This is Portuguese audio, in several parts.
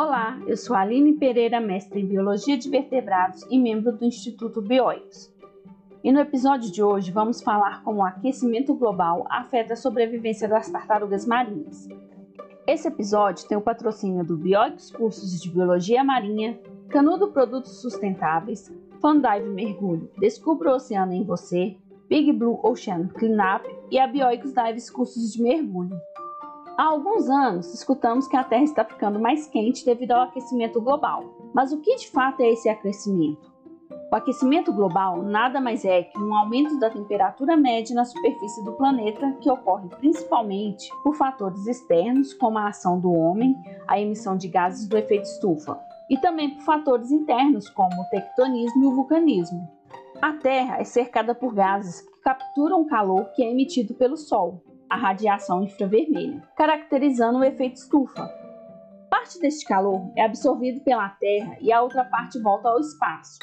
Olá, eu sou Aline Pereira, mestre em Biologia de Vertebrados e membro do Instituto Bioicos. E no episódio de hoje vamos falar como o aquecimento global afeta a sobrevivência das tartarugas marinhas. Esse episódio tem o patrocínio do Bioicos Cursos de Biologia Marinha, Canudo Produtos Sustentáveis, Fundive Mergulho, Descubra o Oceano em Você, Big Blue Ocean Cleanup e a Bioicos Dives Cursos de Mergulho. Há alguns anos, escutamos que a Terra está ficando mais quente devido ao aquecimento global. Mas o que de fato é esse aquecimento? O aquecimento global nada mais é que um aumento da temperatura média na superfície do planeta que ocorre principalmente por fatores externos, como a ação do homem, a emissão de gases do efeito estufa, e também por fatores internos, como o tectonismo e o vulcanismo. A Terra é cercada por gases que capturam o calor que é emitido pelo Sol, a radiação infravermelha, caracterizando o efeito estufa. Parte deste calor é absorvido pela Terra e a outra parte volta ao espaço.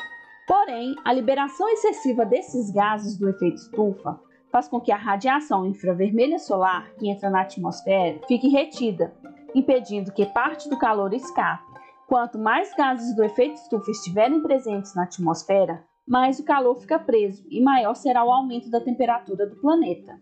Porém, a liberação excessiva desses gases do efeito estufa faz com que a radiação infravermelha solar que entra na atmosfera fique retida, impedindo que parte do calor escape. Quanto mais gases do efeito estufa estiverem presentes na atmosfera, mais o calor fica preso e maior será o aumento da temperatura do planeta.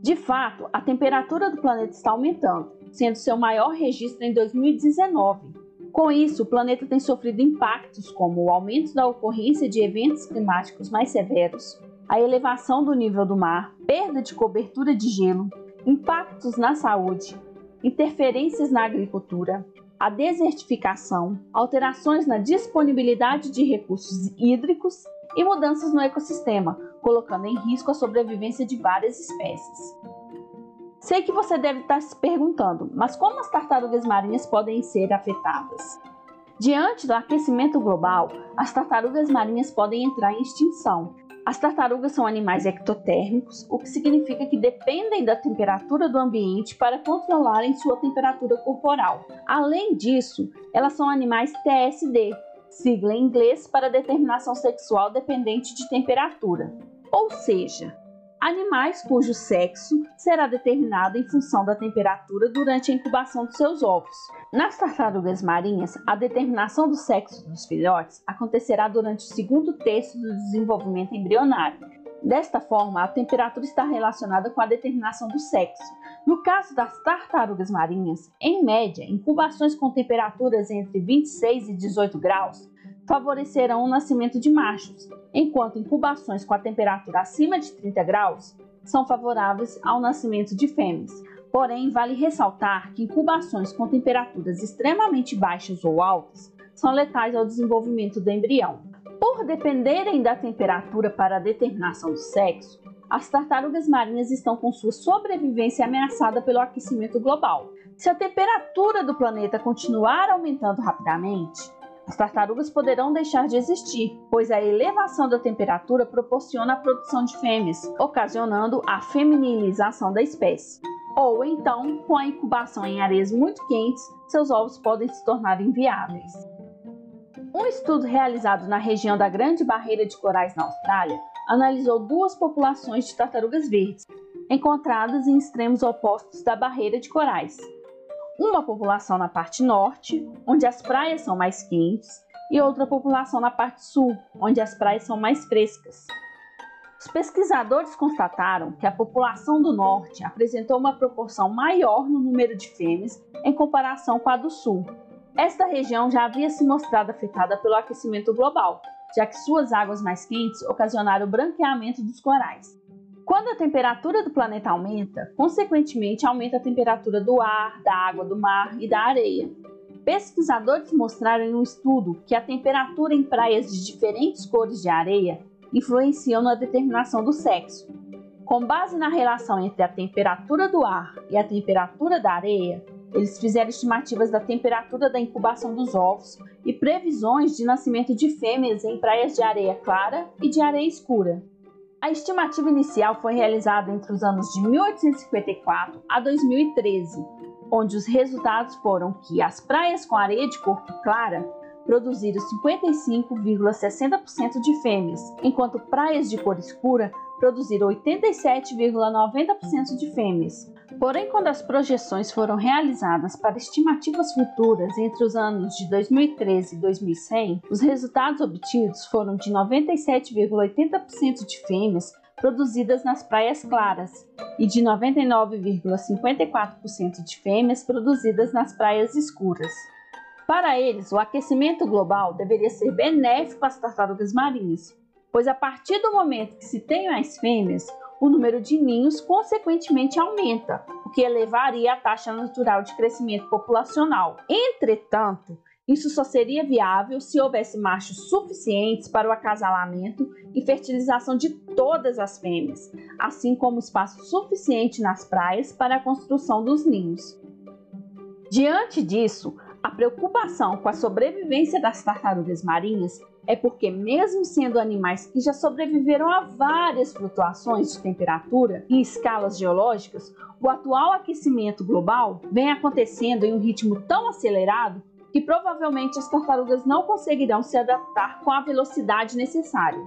De fato, a temperatura do planeta está aumentando, sendo seu maior registro em 2019. Com isso, o planeta tem sofrido impactos como o aumento da ocorrência de eventos climáticos mais severos, a elevação do nível do mar, perda de cobertura de gelo, impactos na saúde, interferências na agricultura, a desertificação, alterações na disponibilidade de recursos hídricos e mudanças no ecossistema, colocando em risco a sobrevivência de várias espécies. Sei que você deve estar se perguntando, mas como as tartarugas marinhas podem ser afetadas? Diante do aquecimento global, as tartarugas marinhas podem entrar em extinção. As tartarugas são animais ectotérmicos, o que significa que dependem da temperatura do ambiente para controlarem sua temperatura corporal. Além disso, elas são animais TSD, sigla em inglês para determinação sexual dependente de temperatura, ou seja, animais cujo sexo será determinado em função da temperatura durante a incubação dos seus ovos. Nas tartarugas marinhas, a determinação do sexo dos filhotes acontecerá durante o segundo terço do desenvolvimento embrionário, Desta forma, a temperatura está relacionada com a determinação do sexo. No caso das tartarugas marinhas, em média, incubações com temperaturas entre 26 e 18 graus favorecerão o nascimento de machos, enquanto incubações com a temperatura acima de 30 graus são favoráveis ao nascimento de fêmeas. Porém, vale ressaltar que incubações com temperaturas extremamente baixas ou altas são letais ao desenvolvimento do embrião. Por dependerem da temperatura para a determinação do sexo, as tartarugas marinhas estão com sua sobrevivência ameaçada pelo aquecimento global. Se a temperatura do planeta continuar aumentando rapidamente, as tartarugas poderão deixar de existir, pois a elevação da temperatura proporciona a produção de fêmeas, ocasionando a feminilização da espécie. Ou então, com a incubação em areias muito quentes, seus ovos podem se tornar inviáveis. Estudo realizado na região da Grande Barreira de Corais na Austrália analisou duas populações de tartarugas verdes, encontradas em extremos opostos da barreira de corais. Uma população na parte norte, onde as praias são mais quentes, e outra população na parte sul, onde as praias são mais frescas. Os pesquisadores constataram que a população do norte apresentou uma proporção maior no número de fêmeas em comparação com a do sul, esta região já havia se mostrado afetada pelo aquecimento global, já que suas águas mais quentes ocasionaram o branqueamento dos corais. Quando a temperatura do planeta aumenta, consequentemente aumenta a temperatura do ar, da água do mar e da areia. Pesquisadores mostraram em um estudo que a temperatura em praias de diferentes cores de areia influenciam na determinação do sexo. Com base na relação entre a temperatura do ar e a temperatura da areia, eles fizeram estimativas da temperatura da incubação dos ovos e previsões de nascimento de fêmeas em praias de areia clara e de areia escura. A estimativa inicial foi realizada entre os anos de 1854 a 2013, onde os resultados foram que as praias com areia de corpo clara produziram 55,60% de fêmeas, enquanto praias de cor escura produziram 87,90% de fêmeas. Porém, quando as projeções foram realizadas para estimativas futuras entre os anos de 2013 e 2100, os resultados obtidos foram de 97,80% de fêmeas produzidas nas praias claras e de 99,54% de fêmeas produzidas nas praias escuras. Para eles, o aquecimento global deveria ser benéfico às tartarugas marinhas, pois a partir do momento que se tem mais fêmeas, o número de ninhos consequentemente aumenta, o que elevaria a taxa natural de crescimento populacional. Entretanto, isso só seria viável se houvesse machos suficientes para o acasalamento e fertilização de todas as fêmeas, assim como espaço suficiente nas praias para a construção dos ninhos. Diante disso, a preocupação com a sobrevivência das tartarugas marinhas é porque, mesmo sendo animais que já sobreviveram a várias flutuações de temperatura em escalas geológicas, o atual aquecimento global vem acontecendo em um ritmo tão acelerado que provavelmente as tartarugas não conseguirão se adaptar com a velocidade necessária.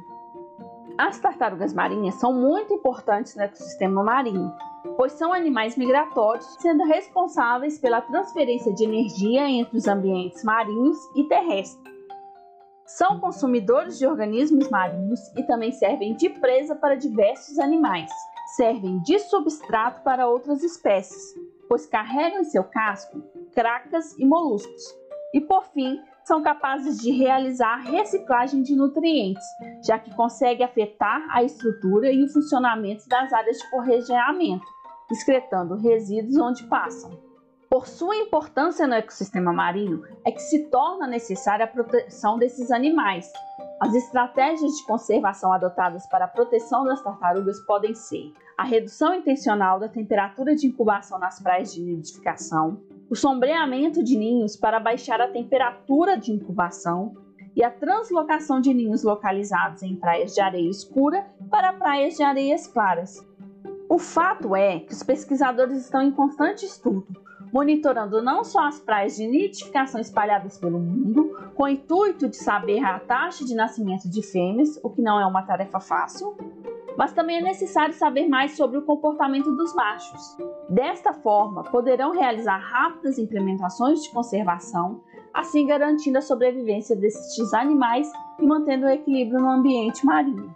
As tartarugas marinhas são muito importantes no ecossistema marinho, pois são animais migratórios, sendo responsáveis pela transferência de energia entre os ambientes marinhos e terrestres. São consumidores de organismos marinhos e também servem de presa para diversos animais. Servem de substrato para outras espécies, pois carregam em seu casco cracas e moluscos, e, por fim, são capazes de realizar reciclagem de nutrientes, já que consegue afetar a estrutura e o funcionamento das áreas de forrageamento, excretando resíduos onde passam. Por sua importância no ecossistema marinho, é que se torna necessária a proteção desses animais. As estratégias de conservação adotadas para a proteção das tartarugas podem ser a redução intencional da temperatura de incubação nas praias de nidificação, o sombreamento de ninhos para baixar a temperatura de incubação e a translocação de ninhos localizados em praias de areia escura para praias de areias claras. O fato é que os pesquisadores estão em constante estudo, monitorando não só as praias de nidificação espalhadas pelo mundo, com o intuito de saber a taxa de nascimento de fêmeas, o que não é uma tarefa fácil, mas também é necessário saber mais sobre o comportamento dos machos. Desta forma, poderão realizar rápidas implementações de conservação, assim garantindo a sobrevivência destes animais e mantendo o equilíbrio no ambiente marinho.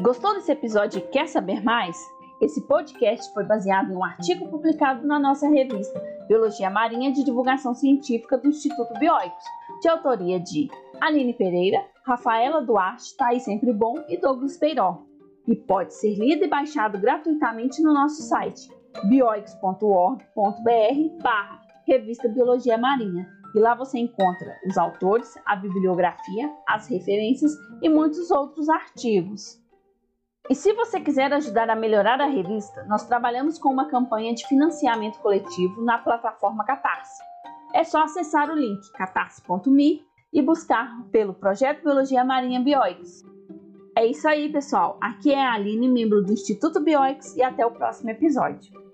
Gostou desse episódio e quer saber mais? Esse podcast foi baseado em um artigo publicado na nossa revista Biologia Marinha de Divulgação Científica do Instituto Bioicos, de autoria de Aline Pereira, Rafaela Duarte, Thaís Sempre Bom e Douglas Peiró. E pode ser lido e baixado gratuitamente no nosso site bioix.org.br barra Revista Biologia Marinha. E lá você encontra os autores, a bibliografia, as referências e muitos outros artigos. E se você quiser ajudar a melhorar a revista, nós trabalhamos com uma campanha de financiamento coletivo na plataforma Catarse. É só acessar o link catarse.me e buscar pelo Projeto Biologia Marinha Bioix. É isso aí, pessoal. Aqui é a Aline, membro do Instituto Bioix, e até o próximo episódio.